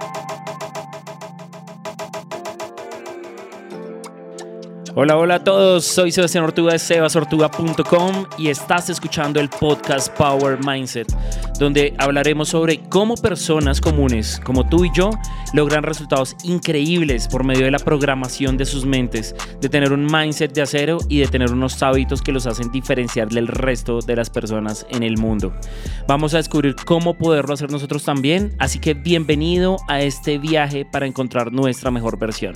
Thank you. Hola, hola a todos, soy Sebastián Ortuga de sebasortuga.com y estás escuchando el podcast Power Mindset, donde hablaremos sobre cómo personas comunes como tú y yo logran resultados increíbles por medio de la programación de sus mentes, de tener un mindset de acero y de tener unos hábitos que los hacen diferenciar del resto de las personas en el mundo. Vamos a descubrir cómo poderlo hacer nosotros también, así que bienvenido a este viaje para encontrar nuestra mejor versión.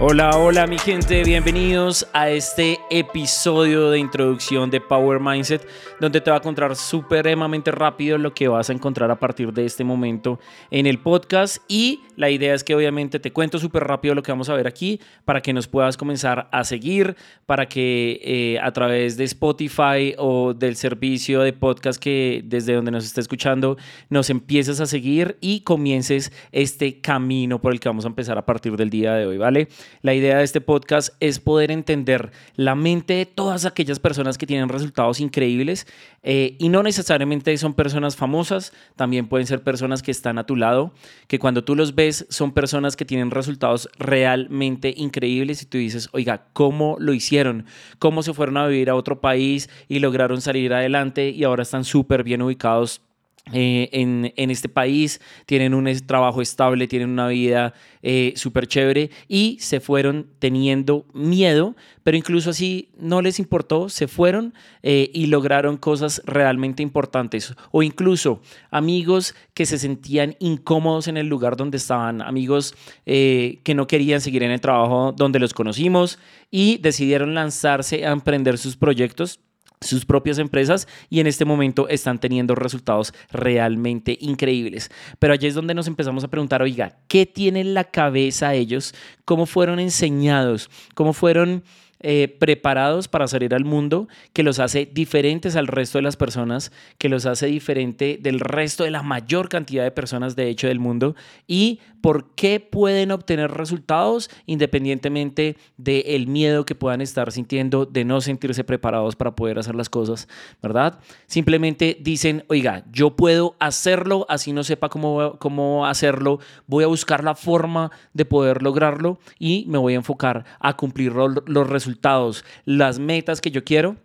Hola, hola mi gente, bienvenidos a este episodio de introducción de Power Mindset, donde te va a contar supremamente rápido lo que vas a encontrar a partir de este momento en el podcast y la idea es que obviamente te cuento súper rápido lo que vamos a ver aquí para que nos puedas comenzar a seguir, para que eh, a través de Spotify o del servicio de podcast que desde donde nos esté escuchando nos empieces a seguir y comiences este camino por el que vamos a empezar a partir del día de hoy, ¿vale? La idea de este podcast es poder entender la mente de todas aquellas personas que tienen resultados increíbles eh, y no necesariamente son personas famosas, también pueden ser personas que están a tu lado, que cuando tú los ves son personas que tienen resultados realmente increíbles y tú dices, oiga, ¿cómo lo hicieron? ¿Cómo se fueron a vivir a otro país y lograron salir adelante y ahora están súper bien ubicados eh, en, en, este país, tienen un trabajo estable, tienen una vida eh, súper chévere y se fueron teniendo miedo, pero incluso así no les importó, se fueron eh, y lograron cosas realmente importantes. O incluso amigos que se sentían incómodos en el lugar donde estaban, amigos que no querían seguir en el trabajo donde los conocimos y decidieron lanzarse a emprender sus proyectos sus propias empresas y en este momento están teniendo resultados realmente increíbles. Pero allí es donde nos empezamos a preguntar, oiga, ¿qué tienen en la cabeza ellos? ¿Cómo fueron enseñados? ¿Cómo fueron eh, preparados para salir al mundo, que los hace diferentes al resto de las personas, que los hace diferente del resto de la mayor cantidad de personas de hecho del mundo y por qué pueden obtener resultados independientemente del miedo que puedan estar sintiendo de no sentirse preparados para poder hacer las cosas, ¿verdad? Simplemente dicen, oiga, yo puedo hacerlo, así no sepa cómo, cómo hacerlo, voy a buscar la forma de poder lograrlo y me voy a enfocar a cumplir los resultados, las metas que yo quiero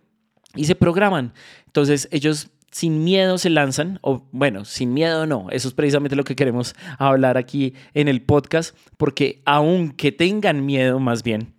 y se programan. Entonces ellos sin miedo se lanzan, o bueno, sin miedo no, eso es precisamente lo que queremos hablar aquí en el podcast, porque aunque tengan miedo más bien,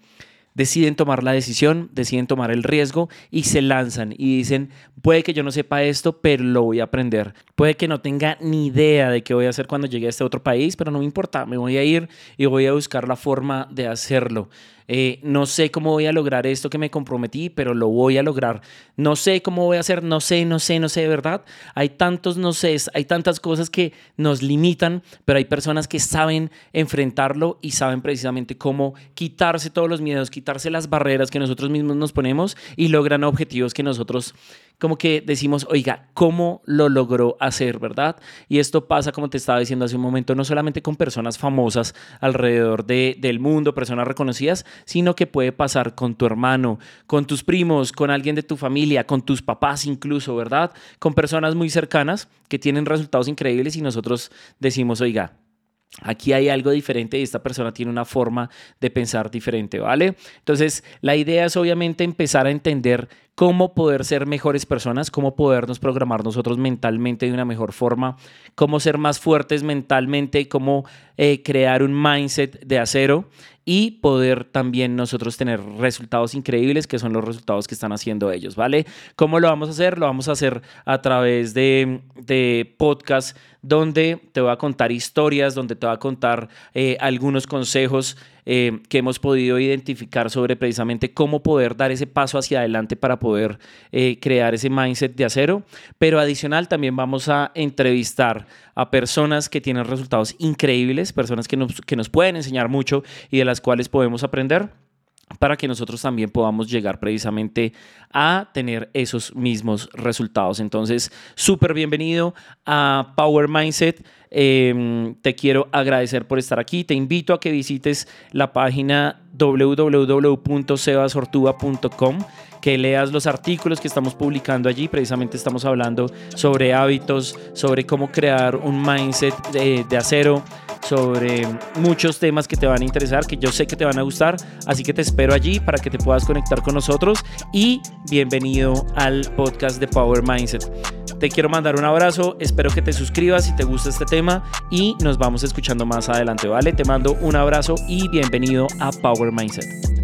deciden tomar la decisión, deciden tomar el riesgo y se lanzan y dicen, puede que yo no sepa esto, pero lo voy a aprender. Puede que no tenga ni idea de qué voy a hacer cuando llegue a este otro país, pero no me importa, me voy a ir y voy a buscar la forma de hacerlo. Eh, no sé cómo voy a lograr esto que me comprometí, pero lo voy a lograr. No sé cómo voy a hacer, no sé, no sé, no sé, verdad. Hay tantos no sé, hay tantas cosas que nos limitan, pero hay personas que saben enfrentarlo y saben precisamente cómo quitarse todos los miedos, quitarse las barreras que nosotros mismos nos ponemos y logran objetivos que nosotros como que decimos, oiga, ¿cómo lo logró hacer, verdad? Y esto pasa, como te estaba diciendo hace un momento, no solamente con personas famosas alrededor de, del mundo, personas reconocidas, sino que puede pasar con tu hermano, con tus primos, con alguien de tu familia, con tus papás incluso, ¿verdad? Con personas muy cercanas que tienen resultados increíbles y nosotros decimos, oiga, Aquí hay algo diferente y esta persona tiene una forma de pensar diferente, ¿vale? Entonces, la idea es obviamente empezar a entender cómo poder ser mejores personas, cómo podernos programar nosotros mentalmente de una mejor forma, cómo ser más fuertes mentalmente, cómo eh, crear un mindset de acero y poder también nosotros tener resultados increíbles que son los resultados que están haciendo ellos, ¿vale? ¿Cómo lo vamos a hacer? Lo vamos a hacer a través de, de donde te voy a contar historias, donde te voy a contar eh, algunos consejos eh, que hemos podido identificar sobre precisamente cómo poder dar ese paso hacia adelante para poder eh, crear ese mindset de acero. Pero adicional también vamos a entrevistar a personas que tienen resultados increíbles, personas que nos, que nos pueden enseñar mucho y de las cuales podemos aprender para que nosotros también podamos llegar precisamente a tener esos mismos resultados. Entonces, súper bienvenido a Power Mindset. Em, te quiero agradecer por estar aquí. Te invito a que visites la página www.sebasortuba.com que leas los artículos que estamos publicando allí. Precisamente estamos hablando sobre hábitos, sobre cómo crear un mindset de, de acero, sobre muchos temas que te van a interesar, que yo sé que te van a gustar. Así que te espero allí para que te puedas conectar con nosotros y bienvenido al podcast de Power Mindset. Te quiero mandar un abrazo, espero que te suscribas si te gusta este tema y nos vamos escuchando más adelante, ¿vale? Te mando un abrazo y bienvenido a Power Mindset.